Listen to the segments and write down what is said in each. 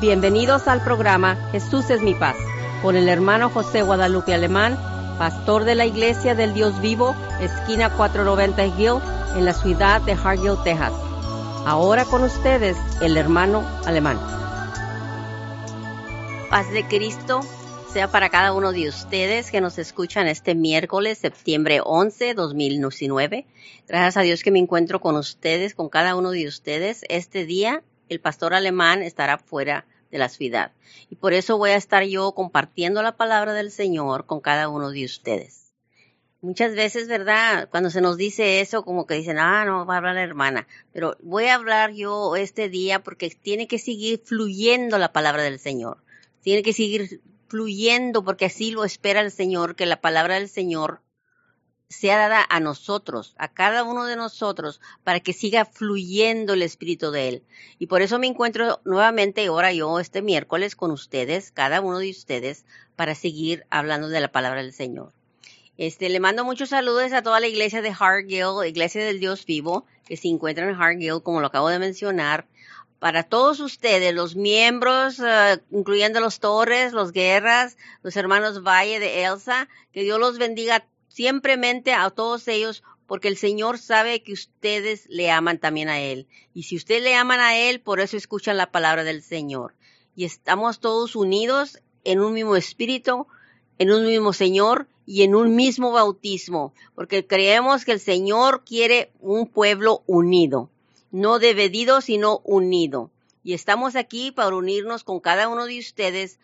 Bienvenidos al programa Jesús es mi paz, con el hermano José Guadalupe Alemán, pastor de la Iglesia del Dios Vivo, esquina 490 Hill, en la ciudad de Hargill, Texas. Ahora con ustedes, el hermano Alemán. Paz de Cristo sea para cada uno de ustedes que nos escuchan este miércoles, septiembre 11, 2019. Gracias a Dios que me encuentro con ustedes, con cada uno de ustedes. Este día el pastor alemán estará fuera de la ciudad. Y por eso voy a estar yo compartiendo la palabra del Señor con cada uno de ustedes. Muchas veces, ¿verdad? Cuando se nos dice eso, como que dicen, ah, no, va a hablar la hermana. Pero voy a hablar yo este día porque tiene que seguir fluyendo la palabra del Señor. Tiene que seguir fluyendo porque así lo espera el Señor, que la palabra del Señor sea dada a nosotros, a cada uno de nosotros, para que siga fluyendo el Espíritu de Él. Y por eso me encuentro nuevamente ahora yo este miércoles con ustedes, cada uno de ustedes, para seguir hablando de la palabra del Señor. Este, le mando muchos saludos a toda la iglesia de Hargill, Iglesia del Dios Vivo, que se encuentra en Hargill, como lo acabo de mencionar. Para todos ustedes, los miembros, uh, incluyendo los Torres, los Guerras, los hermanos Valle de Elsa, que Dios los bendiga siempremente a todos ellos, porque el Señor sabe que ustedes le aman también a Él. Y si ustedes le aman a Él, por eso escuchan la palabra del Señor. Y estamos todos unidos en un mismo espíritu, en un mismo Señor y en un mismo bautismo, porque creemos que el Señor quiere un pueblo unido, no dividido, sino unido. Y estamos aquí para unirnos con cada uno de ustedes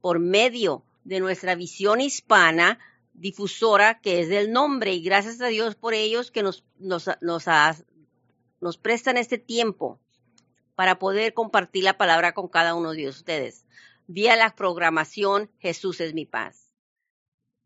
por medio de nuestra visión hispana, difusora que es del nombre y gracias a Dios por ellos que nos, nos, nos, prestan este tiempo para poder compartir la palabra con cada uno de ustedes vía la programación Jesús es mi paz.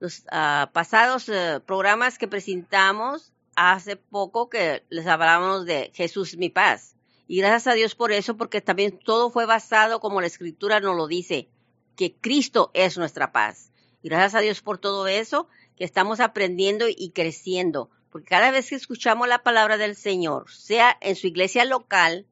Los uh, pasados uh, programas que presentamos hace poco que les hablábamos de Jesús es mi paz. Y gracias a Dios por eso, porque también todo fue basado como la escritura nos lo dice, que Cristo es nuestra paz. Y gracias a Dios por todo eso, que estamos aprendiendo y creciendo. Porque cada vez que escuchamos la palabra del Señor, sea en su iglesia local,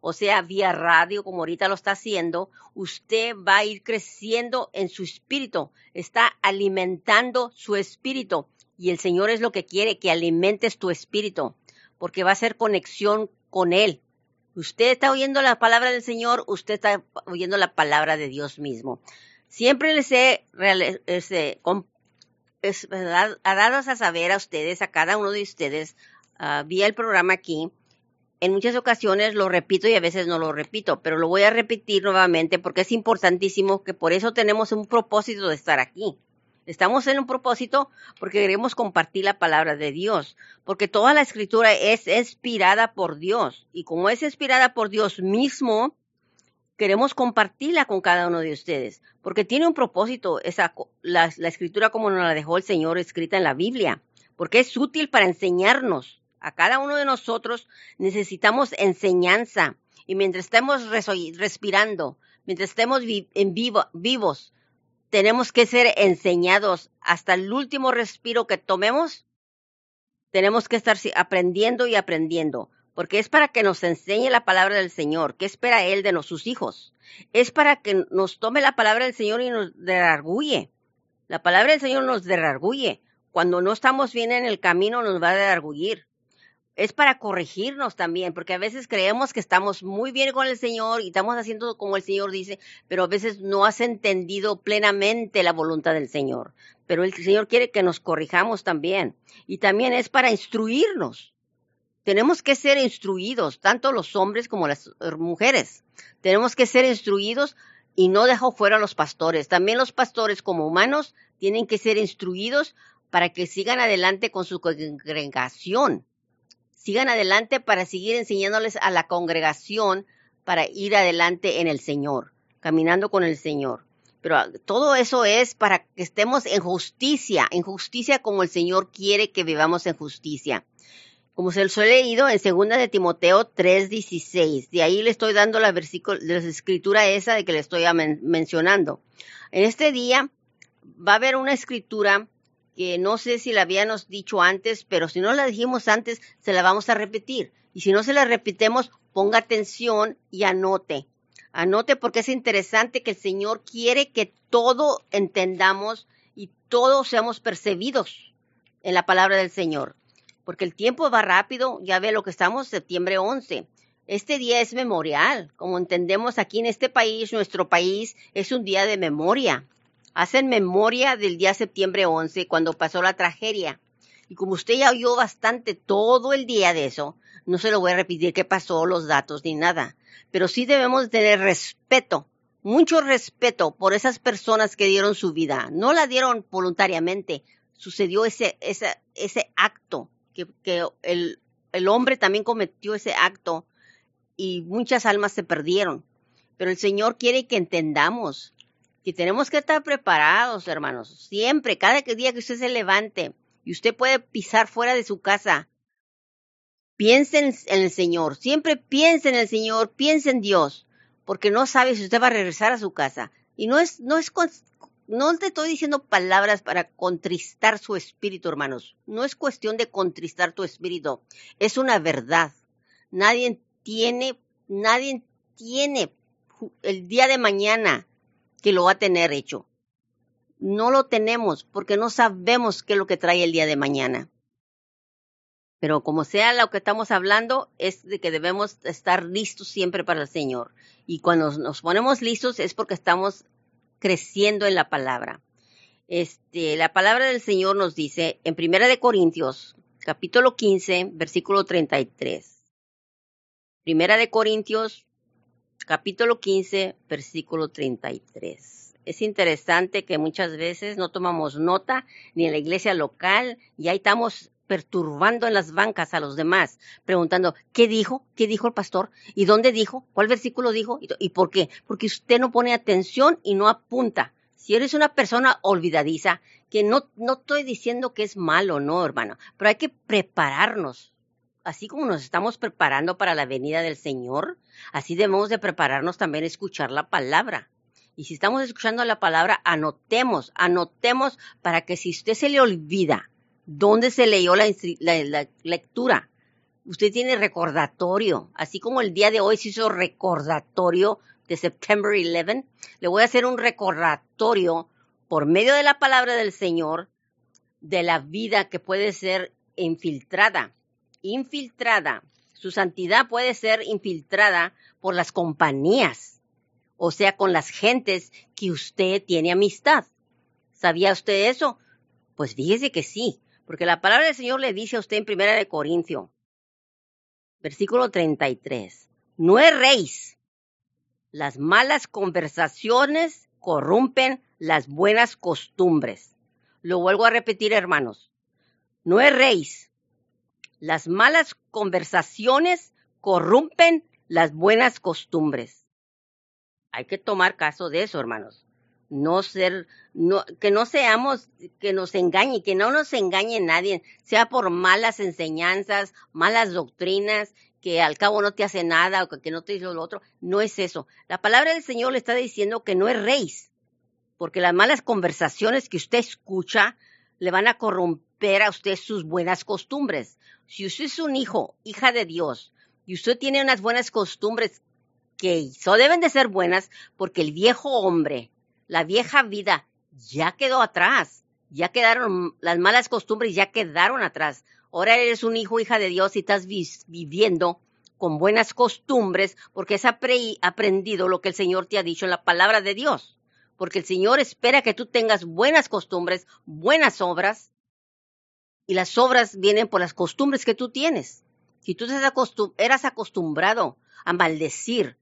o sea vía radio, como ahorita lo está haciendo, usted va a ir creciendo en su espíritu, está alimentando su espíritu. Y el Señor es lo que quiere, que alimentes tu espíritu, porque va a ser conexión con Él. Usted está oyendo la palabra del Señor, usted está oyendo la palabra de Dios mismo. Siempre les he este, a saber a ustedes, a cada uno de ustedes, uh, vía el programa aquí. En muchas ocasiones lo repito y a veces no lo repito, pero lo voy a repetir nuevamente porque es importantísimo que por eso tenemos un propósito de estar aquí. Estamos en un propósito porque queremos compartir la palabra de Dios, porque toda la escritura es inspirada por Dios y como es inspirada por Dios mismo, queremos compartirla con cada uno de ustedes, porque tiene un propósito esa, la, escritura como nos la dejó el Señor escrita en la Biblia, porque es útil para enseñarnos. A cada uno de nosotros necesitamos enseñanza y mientras estemos respirando, mientras estemos en vivo, vivos, tenemos que ser enseñados hasta el último respiro que tomemos. Tenemos que estar aprendiendo y aprendiendo porque es para que nos enseñe la palabra del Señor. ¿Qué espera Él de sus hijos? Es para que nos tome la palabra del Señor y nos derarguye. La palabra del Señor nos derarguye. Cuando no estamos bien en el camino nos va a derargullir. Es para corregirnos también, porque a veces creemos que estamos muy bien con el Señor y estamos haciendo como el Señor dice, pero a veces no has entendido plenamente la voluntad del Señor. Pero el Señor quiere que nos corrijamos también. Y también es para instruirnos tenemos que ser instruidos, tanto los hombres como las eh, mujeres. Tenemos que ser instruidos y no dejo fuera a los pastores. También los pastores como humanos tienen que ser instruidos para que sigan adelante con su congregación. Sigan adelante para seguir enseñándoles a la congregación para ir adelante en el Señor, caminando con el Señor. Pero ah, todo eso es para que estemos en justicia, en justicia como el Señor quiere que vivamos en justicia como se lo he leído en segunda de Timoteo 3:16. De ahí le estoy dando la la escritura esa de que le estoy mencionando. En este día va a haber una escritura que no sé si la habíamos dicho antes, pero si no la dijimos antes, se la vamos a repetir. Y si no se la repitemos, ponga atención y anote. Anote porque es interesante que el Señor quiere que todo entendamos y todos seamos percibidos en la palabra del Señor. Porque el tiempo va rápido, ya ve lo que estamos, septiembre 11. Este día es memorial, como entendemos aquí en este país, nuestro país es un día de memoria. Hacen memoria del día septiembre 11, cuando pasó la tragedia. Y como usted ya oyó bastante todo el día de eso, no se lo voy a repetir qué pasó, los datos ni nada. Pero sí debemos tener respeto, mucho respeto por esas personas que dieron su vida. No la dieron voluntariamente. Sucedió ese, ese, ese acto, que, el, el hombre también cometió ese acto y muchas almas se perdieron. Pero el Señor quiere que entendamos que tenemos que estar preparados, hermanos. Siempre, cada día que usted se levante, y usted puede pisar fuera de su casa. Piense en, el Señor, siempre piense en el Señor, piense en Dios, porque no sabe si usted va a regresar a su casa. Y no es, no es, no te estoy diciendo palabras para contristar su espíritu, hermanos. No es cuestión de contristar tu espíritu, es una verdad. Nadie tiene, nadie tiene el día de mañana que lo va a tener hecho no lo tenemos porque no sabemos qué es lo que trae el día de mañana. Pero como sea lo que estamos hablando, es de que debemos estar listos siempre para el Señor. Y cuando nos ponemos listos es porque estamos creciendo en la palabra. Este, la palabra del Señor nos dice en Primera de Corintios, capítulo 15, versículo 33. Primera de Corintios, capítulo 15, versículo 33 es interesante que muchas veces no tomamos nota ni en la iglesia local y ahí estamos perturbando en las bancas a los demás, preguntando, ¿qué dijo? ¿Qué dijo el pastor? ¿Y dónde dijo? ¿Cuál versículo dijo? ¿Y por qué? Porque usted no pone atención y no apunta. Si eres una persona olvidadiza, que no, no estoy diciendo que es malo, no, hermano, pero hay que prepararnos. Así como nos estamos preparando para la venida del Señor, así debemos de prepararnos también a escuchar la palabra. Y si estamos escuchando la palabra, anotemos, anotemos para que si usted se le olvida dónde se leyó la, lectura, usted tiene recordatorio, así como el día de hoy se hizo recordatorio de September 11, le voy a hacer un recordatorio por medio de la palabra del Señor de la vida que puede ser infiltrada, infiltrada. Su santidad puede ser infiltrada por las compañías o sea, con las gentes que usted tiene amistad. ¿Sabía usted eso? Pues fíjese que sí, porque la palabra del Señor le dice a usted en Primera de Corintio, versículo 33, no erréis. Las malas conversaciones corrompen las buenas costumbres. Lo vuelvo a repetir, hermanos. No erréis. Las malas conversaciones corrompen las buenas costumbres. Hay que tomar caso de eso, hermanos. No ser, que no seamos, que nos engañe, que no nos engañe nadie, sea por malas enseñanzas, malas doctrinas, que al cabo no te hace nada o que no te hizo lo otro. No es eso. La palabra del Señor le está diciendo que no es rey, porque las malas conversaciones que usted escucha le van a corromper a usted sus buenas costumbres. Si usted es un hijo, hija de Dios, y usted tiene unas buenas costumbres que hizo deben de ser buenas porque el viejo hombre, la vieja vida ya quedó atrás, ya quedaron las malas costumbres, ya quedaron atrás. Ahora eres un hijo, hija de Dios y estás viviendo con buenas costumbres porque has aprendido lo que el Señor te ha dicho en la palabra de Dios. Porque el Señor espera que tú tengas buenas costumbres, buenas obras, y las obras vienen por las costumbres que tú tienes. Si tú eras acostumbrado a maldecir,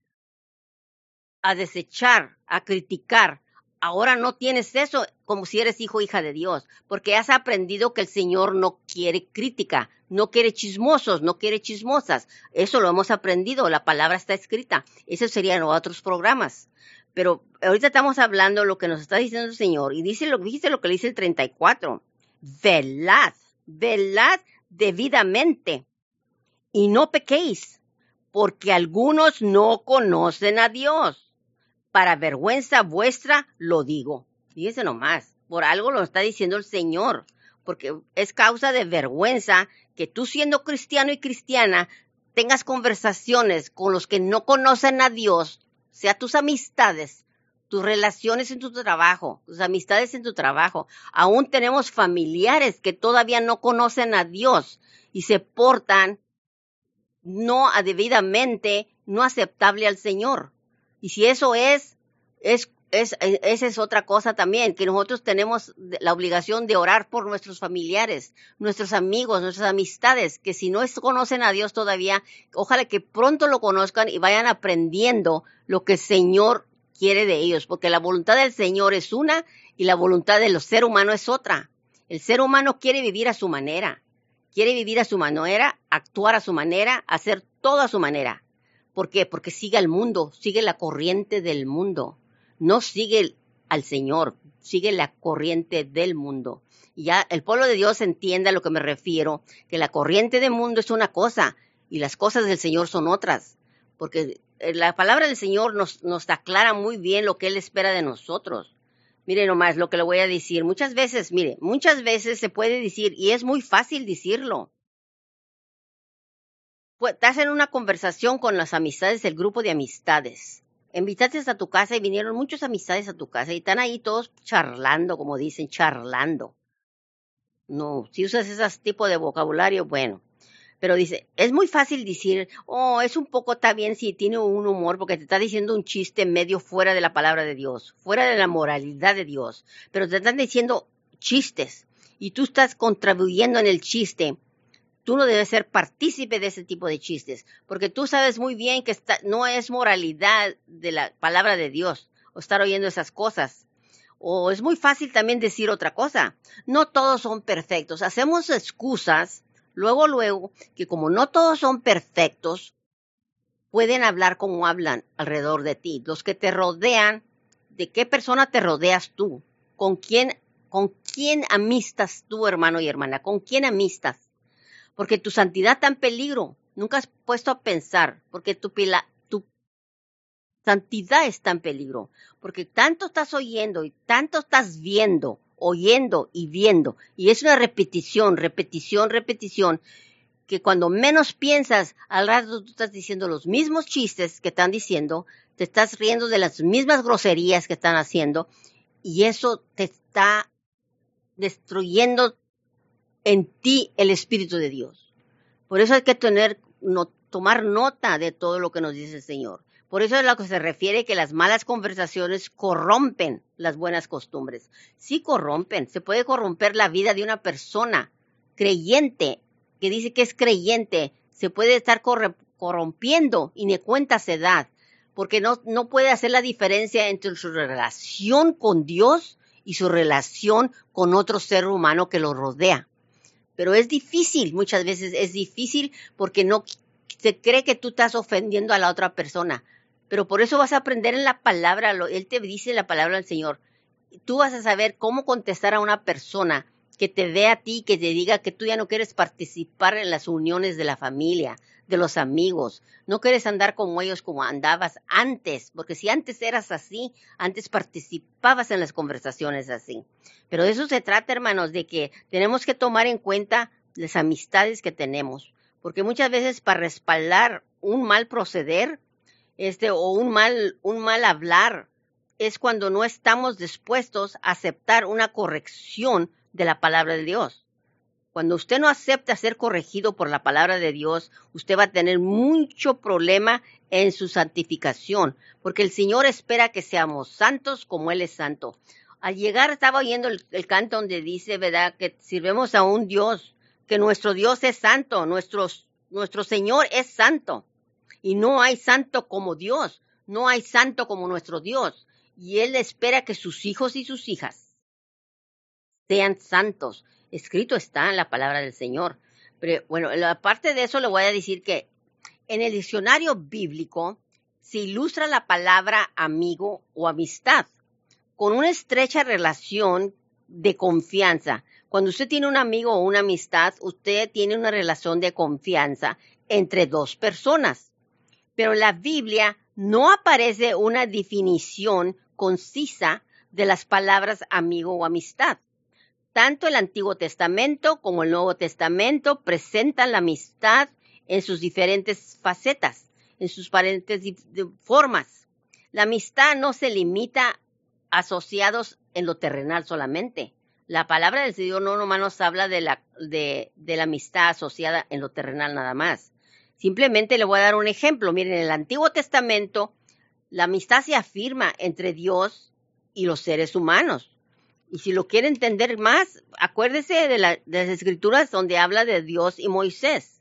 a desechar, a criticar. Ahora no tienes eso como si eres hijo o hija de Dios, porque has aprendido que el Señor no quiere crítica, no quiere chismosos, no quiere chismosas. Eso lo hemos aprendido, la palabra está escrita. Eso serían otros programas. Pero ahorita estamos hablando lo que nos está diciendo el Señor y dice lo, dice lo que dice el 34. Velad, velad debidamente y no pequéis, porque algunos no conocen a Dios para vergüenza vuestra lo digo. Fíjese nomás, por algo lo está diciendo el Señor, porque es causa de vergüenza que tú siendo cristiano y cristiana tengas conversaciones con los que no conocen a Dios sea tus amistades, tus relaciones en tu trabajo, tus amistades en tu trabajo. Aún tenemos familiares que todavía no conocen a Dios y se portan no debidamente, no aceptable al Señor. Y si eso es, es, es, esa es otra cosa también, que nosotros tenemos la obligación de orar por nuestros familiares, nuestros amigos, nuestras amistades, que si no conocen a Dios todavía, ojalá que pronto lo conozcan y vayan aprendiendo lo que el Señor quiere de ellos, porque la voluntad del Señor es una y la voluntad del ser humano es otra. El ser humano quiere vivir a su manera, quiere vivir a su manera, actuar a su manera, hacer todo a su manera. ¿Por qué? Porque sigue al mundo, sigue la corriente del mundo, no sigue al Señor, sigue la corriente del mundo. Y ya el pueblo de Dios entiende a lo que me refiero, que la corriente del mundo es una cosa y las cosas del Señor son otras, porque eh, la palabra del Señor nos, nos aclara muy bien lo que Él espera de nosotros. Mire nomás lo que le voy a decir. Muchas veces, mire, muchas veces se puede decir, y es muy fácil decirlo. Pues, estás en una conversación con las amistades del grupo de amistades. Invitaste a tu casa y vinieron muchas amistades a tu casa y están ahí todos charlando, como dicen, charlando. No, si usas ese tipo de vocabulario, bueno, pero dice, es muy fácil decir, oh, es un poco está bien si tiene un humor porque te está diciendo un chiste medio fuera de la palabra de Dios, fuera de la moralidad de Dios, pero te están diciendo chistes y tú estás contribuyendo en el chiste. Tú no debes ser partícipe de ese tipo de chistes, porque tú sabes muy bien que no es moralidad de la palabra de Dios o estar oyendo esas cosas. O es muy fácil también decir otra cosa. No todos son perfectos. Hacemos excusas luego, luego, que como no todos son perfectos, pueden hablar como hablan alrededor de ti. Los que te rodean, ¿de qué persona te rodeas tú? ¿Con quién, con quién amistas tú, hermano y hermana? ¿Con quién amistas? Porque tu santidad está en peligro. Nunca has puesto a pensar, porque tu, santidad está en peligro. Porque tanto estás oyendo y tanto estás viendo oyendo y viendo. Y es una repetición, repetición, repetición, que cuando menos piensas, al rato tú estás diciendo los mismos chistes que están diciendo, te estás riendo de las mismas groserías que están haciendo, y eso te está destruyendo en ti el Espíritu de Dios. Por eso hay que tener, no, tomar nota de todo lo que nos dice el Señor. Por eso es a lo que se refiere que las malas conversaciones corrompen las buenas costumbres. Sí corrompen, se puede corromper la vida de una persona creyente, que dice que es creyente, se puede estar corrompiendo y ni cuenta se da, porque no, no puede hacer la diferencia entre su relación con Dios y su relación con otro ser humano que lo rodea. Pero es difícil, muchas veces es difícil porque no se cree que tú estás ofendiendo a la otra persona, pero por eso vas a aprender en la palabra, Él te dice la palabra del Señor. Tú vas a saber cómo contestar a una persona que te ve a ti, que te diga que tú ya no quieres participar en las uniones de la familia, de los amigos. No quieres andar como ellos como andabas antes, porque si antes eras así, antes participabas en las conversaciones así. Pero de eso se trata, hermanos, de que tenemos que tomar en cuenta las amistades que tenemos, porque muchas veces para respaldar un mal proceder, este, o un mal, un mal hablar, es cuando no estamos dispuestos a aceptar una corrección de la palabra de Dios. Cuando usted no acepta ser corregido por la palabra de Dios, usted va a tener mucho problema en su santificación, porque el Señor espera que seamos santos como Él es santo. Al llegar estaba oyendo el, el canto donde dice, ¿verdad?, que sirvemos a un Dios, que nuestro Dios es santo, nuestro, nuestro Señor es santo. Y no hay santo como Dios, no hay santo como nuestro Dios. Y Él espera que sus hijos y sus hijas sean santos. Escrito está en la palabra del Señor. Pero bueno, aparte de eso le voy a decir que en el diccionario bíblico se ilustra la palabra amigo o amistad con una estrecha relación de confianza. Cuando usted tiene un amigo o una amistad, usted tiene una relación de confianza entre dos personas pero en la Biblia no aparece una definición concisa de las palabras amigo o amistad. Tanto el Antiguo Testamento como el Nuevo Testamento presentan la amistad en sus diferentes facetas, en sus diferentes formas. La amistad no se limita a asociados en lo terrenal solamente. La palabra del Señor no nomás nos habla de la, de, de la amistad asociada en lo terrenal nada más. Simplemente le voy a dar un ejemplo. Miren, en el Antiguo Testamento, la amistad se afirma entre Dios y los seres humanos. Y si lo quiere entender más, acuérdese de, la, de las escrituras donde habla de Dios y Moisés.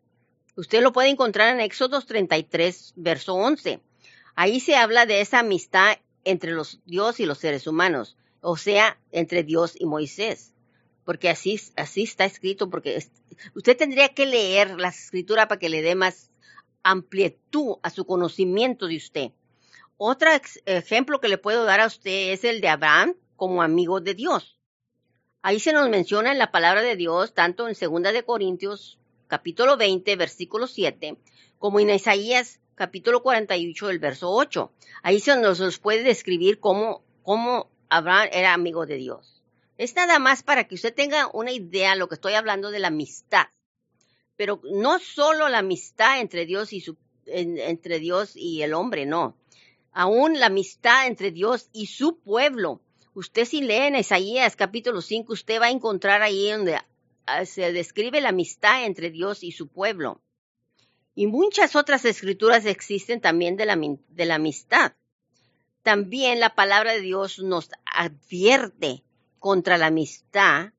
Usted lo puede encontrar en Éxodo 33, verso 11. Ahí se habla de esa amistad entre los Dios y los seres humanos, o sea, entre Dios y Moisés. Porque así, así está escrito, porque usted tendría que leer la escritura para que le dé más amplitud a su conocimiento de usted. Otro ejemplo que le puedo dar a usted es el de Abraham como amigo de Dios. Ahí se nos menciona en la palabra de Dios, tanto en Segunda de Corintios, capítulo 20, versículo 7, como en Isaías, capítulo 48, el verso 8. Ahí se nos puede describir cómo, cómo Abraham era amigo de Dios. Es nada más para que usted tenga una idea de lo que estoy hablando de la amistad. Pero no solo la amistad entre Dios y su, en, entre Dios y el hombre, no. Aún la amistad entre Dios y su pueblo Usted si lee en Isaías capítulo 5, usted va a encontrar ahí donde ah, se describe la amistad entre Dios y su pueblo. Y muchas otras escrituras existen también de la, de la amistad. También la palabra de Dios nos advierte contra la amistad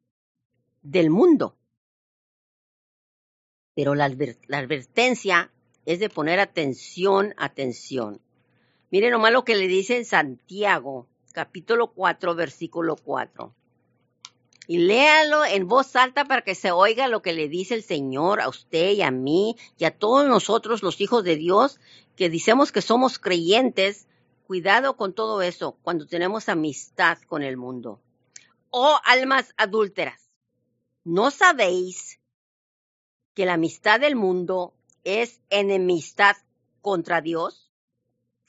del mundo. Pero la, la advertencia es de poner atención, atención. Miren nomás lo que le dice en Santiago capítulo 4, versículo 4. Y léalo en voz alta para que se oiga lo que le dice el Señor a usted y a mí y a todos nosotros los hijos de Dios que decimos que somos creyentes. Cuidado con todo eso cuando tenemos amistad con el mundo. Oh almas adúlteras, ¿no sabéis que la amistad del mundo es enemistad contra Dios?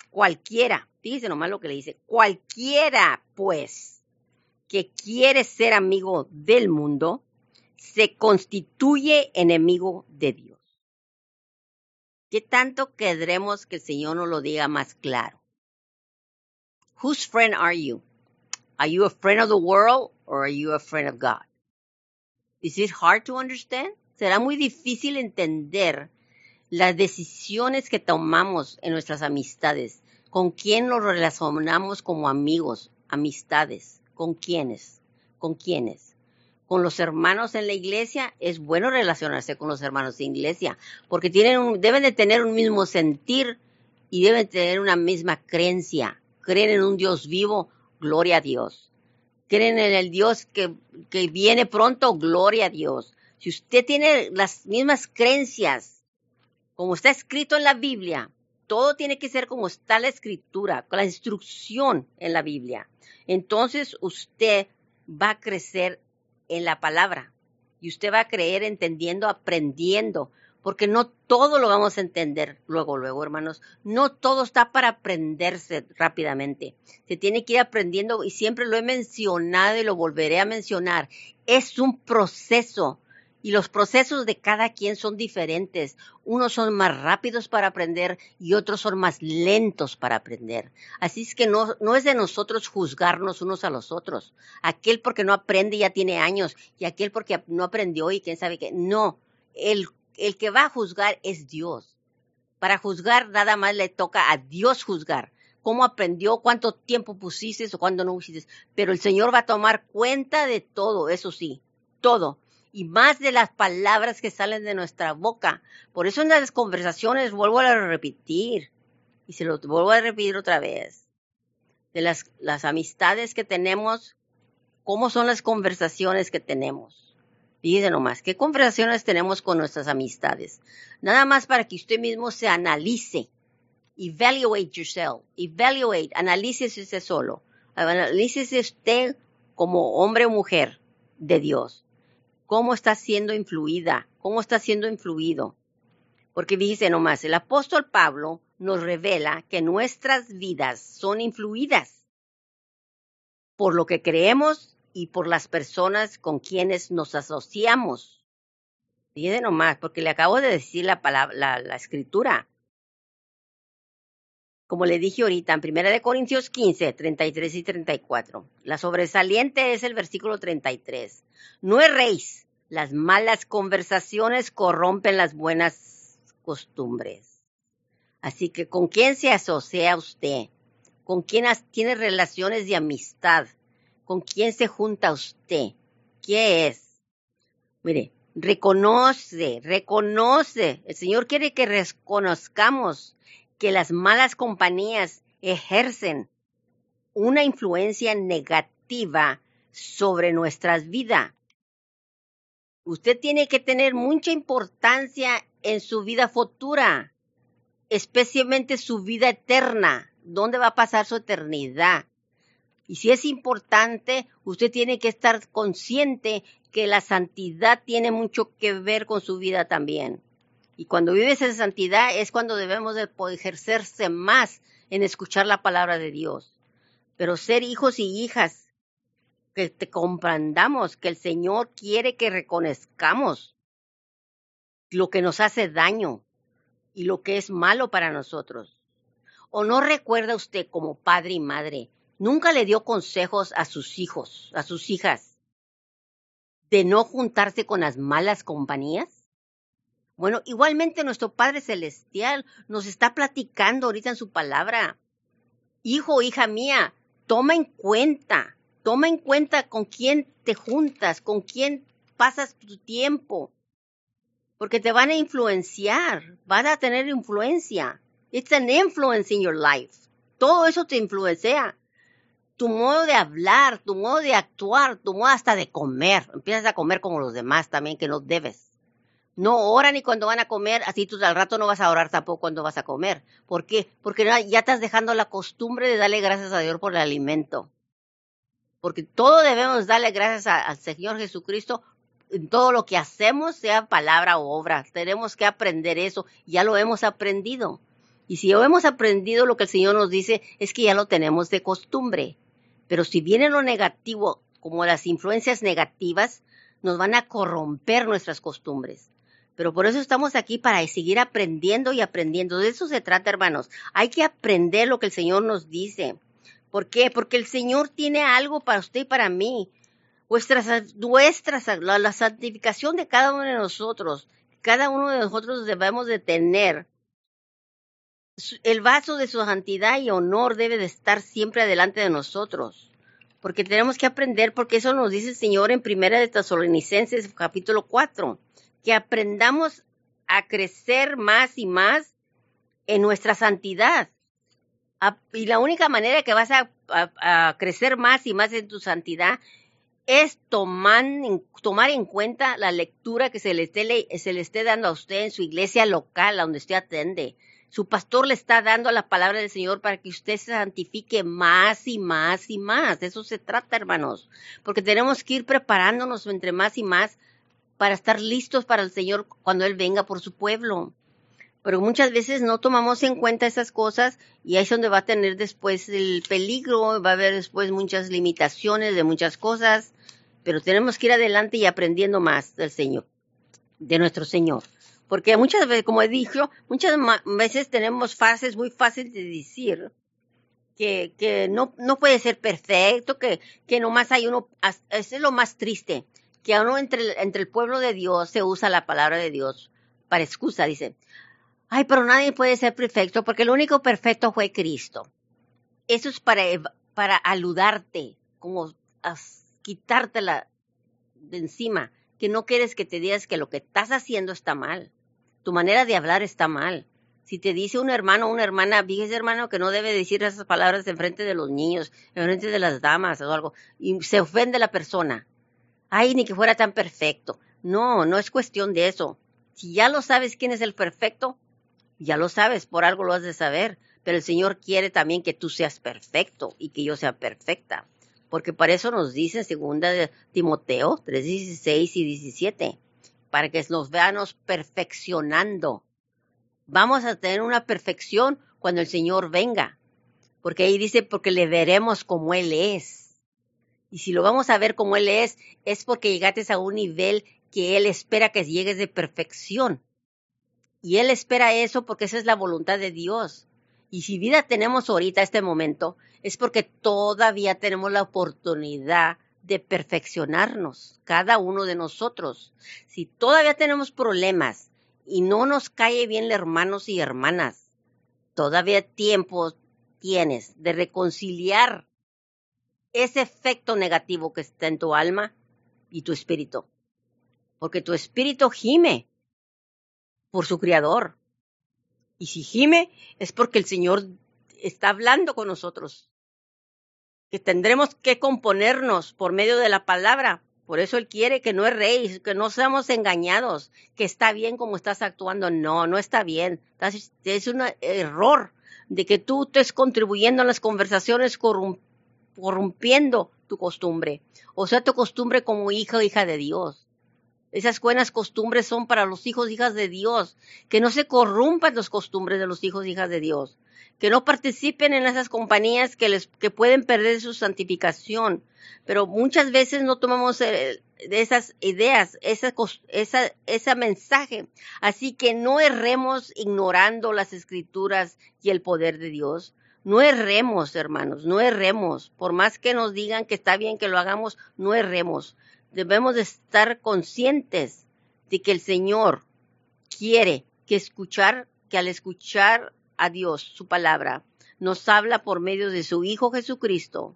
Cualquiera Dice nomás lo que le dice. Cualquiera, pues, que quiere ser amigo del mundo, se constituye enemigo de Dios. ¿Qué tanto queremos que el Señor nos lo diga más claro? Whose friend are you? Are you a friend of the world or are you a friend of God? Is it hard to understand? Será muy difícil entender las decisiones que tomamos en nuestras amistades ¿Con quién nos relacionamos como amigos, amistades? ¿Con quiénes? ¿Con quiénes? Con los hermanos en la iglesia es bueno relacionarse con los hermanos de iglesia porque tienen un, deben de tener un mismo sentir y deben tener una misma creencia. Creen en un Dios vivo, gloria a Dios. Creen en el Dios que, que viene pronto, gloria a Dios. Si usted tiene las mismas creencias, como está escrito en la Biblia, todo tiene que ser como está la escritura, con la instrucción en la Biblia. Entonces usted va a crecer en la palabra y usted va a creer entendiendo, aprendiendo, porque no todo lo vamos a entender luego, luego, hermanos. No todo está para aprenderse rápidamente. Se tiene que ir aprendiendo y siempre lo he mencionado y lo volveré a mencionar. Es un proceso y los procesos de cada quien son diferentes. Unos son más rápidos para aprender y otros son más lentos para aprender. Así es que no, es de nosotros juzgarnos unos a los otros. Aquel porque no aprende ya tiene años y aquel porque no aprendió y quién sabe qué. No, el, el que va a juzgar es Dios. Para juzgar nada más le toca a Dios juzgar cómo aprendió, cuánto tiempo pusiste o cuándo no pusiste. Pero el Señor va a tomar cuenta de todo, eso sí, todo y más de las palabras que salen de nuestra boca. Por eso en las conversaciones vuelvo a repetir y se lo vuelvo a repetir otra vez. De las, amistades que tenemos, cómo son las conversaciones que tenemos. Fíjense nomás, ¿qué conversaciones tenemos con nuestras amistades? Nada más para que usted mismo se analice. Evaluate yourself. Evaluate. Analícese usted solo. Analícese usted como hombre o mujer de Dios cómo está siendo influida, cómo está siendo influido. Porque dice nomás, el apóstol Pablo nos revela que nuestras vidas son influidas por lo que creemos y por las personas con quienes nos asociamos. Fíjense nomás, porque le acabo de decir la palabra, la, la escritura. Como le dije ahorita, en 1 Corintios 15, 33 y 34. La sobresaliente es el versículo 33. No erréis, las malas conversaciones corrompen las buenas costumbres. Así que, ¿con quién se asocia usted? ¿Con quién tiene relaciones de amistad? ¿Con quién se junta usted? ¿Qué es? Mire, reconoce, reconoce. El Señor quiere que reconozcamos que las malas compañías ejercen una influencia negativa sobre nuestras vidas. Usted tiene que tener mucha importancia en su vida futura, especialmente su vida eterna, dónde va a pasar su eternidad. Y si es importante, usted tiene que estar consciente que la santidad tiene mucho que ver con su vida también. Y cuando vives en santidad es cuando debemos de ejercerse más en escuchar la palabra de Dios. Pero ser hijos y hijas, que te comprendamos que el Señor quiere que reconozcamos lo que nos hace daño y lo que es malo para nosotros. ¿O no recuerda usted como padre y madre, nunca le dio consejos a sus hijos, a sus hijas, de no juntarse con las malas compañías? Bueno, igualmente nuestro Padre Celestial nos está platicando ahorita en su palabra. Hijo, hija mía, toma en cuenta, toma en cuenta con quién te juntas, con quién pasas tu tiempo, porque te van a influenciar, van a tener influencia. It's an influence in your life. Todo eso te influencia. Tu modo de hablar, tu modo de actuar, tu modo hasta de comer. Empiezas a comer como los demás también, que no debes. No oran ni cuando van a comer, así tú al rato no vas a orar tampoco cuando vas a comer. ¿Por qué? Porque ya estás dejando la costumbre de darle gracias a Dios por el alimento. Porque todo debemos darle gracias al Señor Jesucristo en todo lo que hacemos, sea palabra o obra. Tenemos que aprender eso. Ya lo hemos aprendido. Y si ya hemos aprendido lo que el Señor nos dice, es que ya lo tenemos de costumbre. Pero si viene lo negativo, como las influencias negativas, nos van a corromper nuestras costumbres. Pero por eso estamos aquí para seguir aprendiendo y aprendiendo. De eso se trata, hermanos. Hay que aprender lo que el Señor nos dice. ¿Por qué? Porque el Señor tiene algo para usted y para mí. Nuestra, la, la santificación de cada uno de nosotros, cada uno de nosotros debemos de tener. El vaso de su santidad y honor debe de estar siempre adelante de nosotros. Porque tenemos que aprender, porque eso nos dice el Señor en Primera de Tesalonicenses, capítulo 4 que aprendamos a crecer más y más en nuestra santidad. Y la única manera que vas a, crecer más y más en tu santidad es tomar, tomar en cuenta la lectura que se le, esté, se le esté dando a usted en su iglesia local, a donde usted atende. Su pastor le está dando la palabra del Señor para que usted se santifique más y más y más. De eso se trata, hermanos. Porque tenemos que ir preparándonos entre más y más para estar listos para el Señor cuando Él venga por su pueblo. Pero muchas veces no tomamos en cuenta esas cosas y ahí es donde va a tener después el peligro, va a haber después muchas limitaciones de muchas cosas, pero tenemos que ir adelante y aprendiendo más del Señor, de nuestro Señor. Porque muchas veces, como he dicho, muchas veces tenemos frases muy fáciles de decir, que, no puede ser perfecto, que, que nomás hay uno, eso es lo más triste, que entre, entre el pueblo de Dios se usa la palabra de Dios para excusa, dice, ay, pero nadie puede ser perfecto porque el único perfecto fue Cristo. Eso es para, para aludarte, como a quitártela de encima, que no quieres que te digas que lo que estás haciendo está mal. Tu manera de hablar está mal. Si te dice un hermano o una hermana, fíjese hermano que no debe decir esas palabras en frente de los niños, en frente de las damas o algo, y se ofende la persona ay, ni que fuera tan perfecto. No, no es cuestión de eso. Si ya lo sabes quién es el perfecto, ya lo sabes, por algo lo has de saber. Pero el Señor quiere también que tú seas perfecto y que yo sea perfecta. Porque para eso nos dice en segunda de Timoteo 3, 16 y 17. Para que nos veamos perfeccionando. Vamos a tener una perfección cuando el Señor venga. Porque ahí dice, porque le veremos como Él es. Y si lo vamos a ver como Él es, es porque llegaste a un nivel que Él espera que llegues de perfección. Y Él espera eso porque esa es la voluntad de Dios. Y si vida tenemos ahorita, este momento, es porque todavía tenemos la oportunidad de perfeccionarnos, cada uno de nosotros. Si todavía tenemos problemas y no nos cae bien hermanos y hermanas, todavía tiempo tienes de reconciliar ese efecto negativo que está en tu alma y tu espíritu. Porque tu espíritu gime por su creador. Y si gime es porque el Señor está hablando con nosotros. Que tendremos que componernos por medio de la palabra. Por eso Él quiere que no rey, que no seamos engañados, que está bien como estás actuando. No, no está bien. Es un error de que tú estés contribuyendo en las conversaciones corrompiendo tu costumbre. O sea, tu costumbre como hija o hija de Dios. Esas buenas costumbres son para los hijos e hijas de Dios. Que no se corrompan las costumbres de los hijos e hijas de Dios. Que no participen en esas compañías que, les, que pueden perder su santificación. Pero muchas veces no tomamos eh, esas ideas, esa, esa, ese mensaje. Así que no erremos ignorando las escrituras y el poder de Dios. No erremos, hermanos, no erremos. Por más que nos digan que está bien que lo hagamos, no erremos debemos de estar conscientes de que el Señor quiere que escuchar, que al escuchar a Dios, su palabra, nos habla por medio de su Hijo Jesucristo.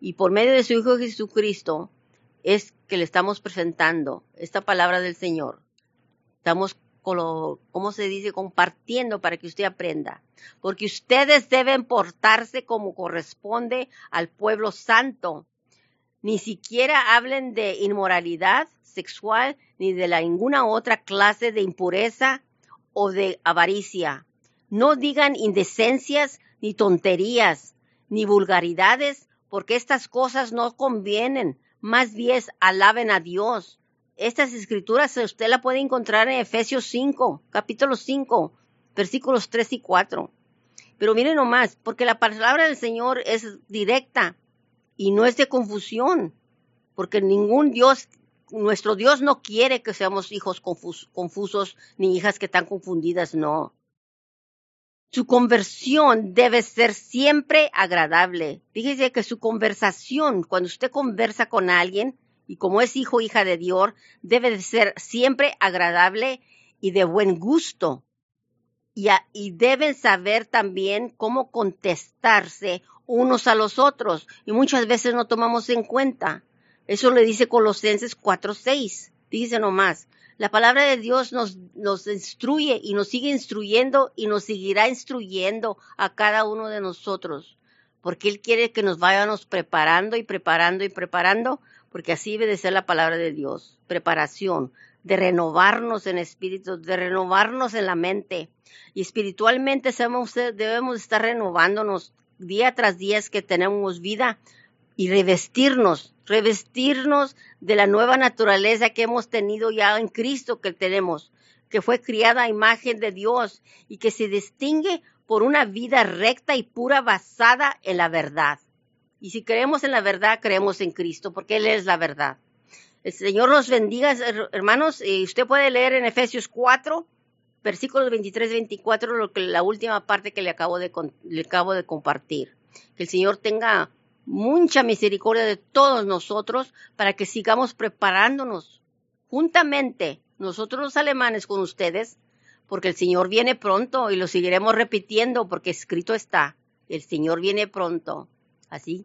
Y por medio de su Hijo Jesucristo es que le estamos presentando esta palabra del Señor. Estamos, ¿cómo se dice? Compartiendo para que usted aprenda. Porque ustedes deben portarse como corresponde al pueblo santo ni siquiera hablen de inmoralidad sexual ni de ninguna otra clase de impureza o de avaricia. No digan indecencias ni tonterías ni vulgaridades, porque estas cosas no convienen. Más bien alaben a Dios. Estas escrituras usted la puede encontrar en Efesios 5, capítulo 5, versículos 3 y 4. Pero miren nomás, porque la palabra del Señor es directa y no es de confusión, porque ningún Dios, nuestro Dios no quiere que seamos hijos confusos ni hijas que están confundidas, no. Su conversión debe ser siempre agradable. Fíjese que su conversación, cuando usted conversa con alguien, y como es hijo hija de Dios, debe de ser siempre agradable y de buen gusto. Y, deben saber también cómo contestarse unos a los otros y muchas veces no tomamos en cuenta. Eso le dice Colosenses 4:6. Dice nomás, la palabra de Dios nos instruye y nos sigue instruyendo y nos seguirá instruyendo a cada uno de nosotros, porque Él quiere que nos vayamos preparando y preparando y preparando, porque así debe de ser la palabra de Dios, preparación, de renovarnos en espíritu, de renovarnos en la mente. Y espiritualmente debemos estar renovándonos día tras día que tenemos vida y revestirnos, revestirnos de la nueva naturaleza que hemos tenido ya en Cristo que tenemos, que fue criada a imagen de Dios y que se distingue por una vida recta y pura basada en la verdad. Y si creemos en la verdad, creemos en Cristo, porque Él es la verdad. El Señor nos bendiga, hermanos. Y usted puede leer en Efesios 4, versículos 23 24, lo que, la última parte que le acabo, de, le acabo de compartir. Que el Señor tenga mucha misericordia de todos nosotros para que sigamos preparándonos juntamente, nosotros los alemanes con ustedes, porque el Señor viene pronto y lo seguiremos repitiendo porque escrito está, el Señor viene pronto. Así,